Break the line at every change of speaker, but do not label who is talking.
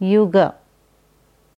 yoga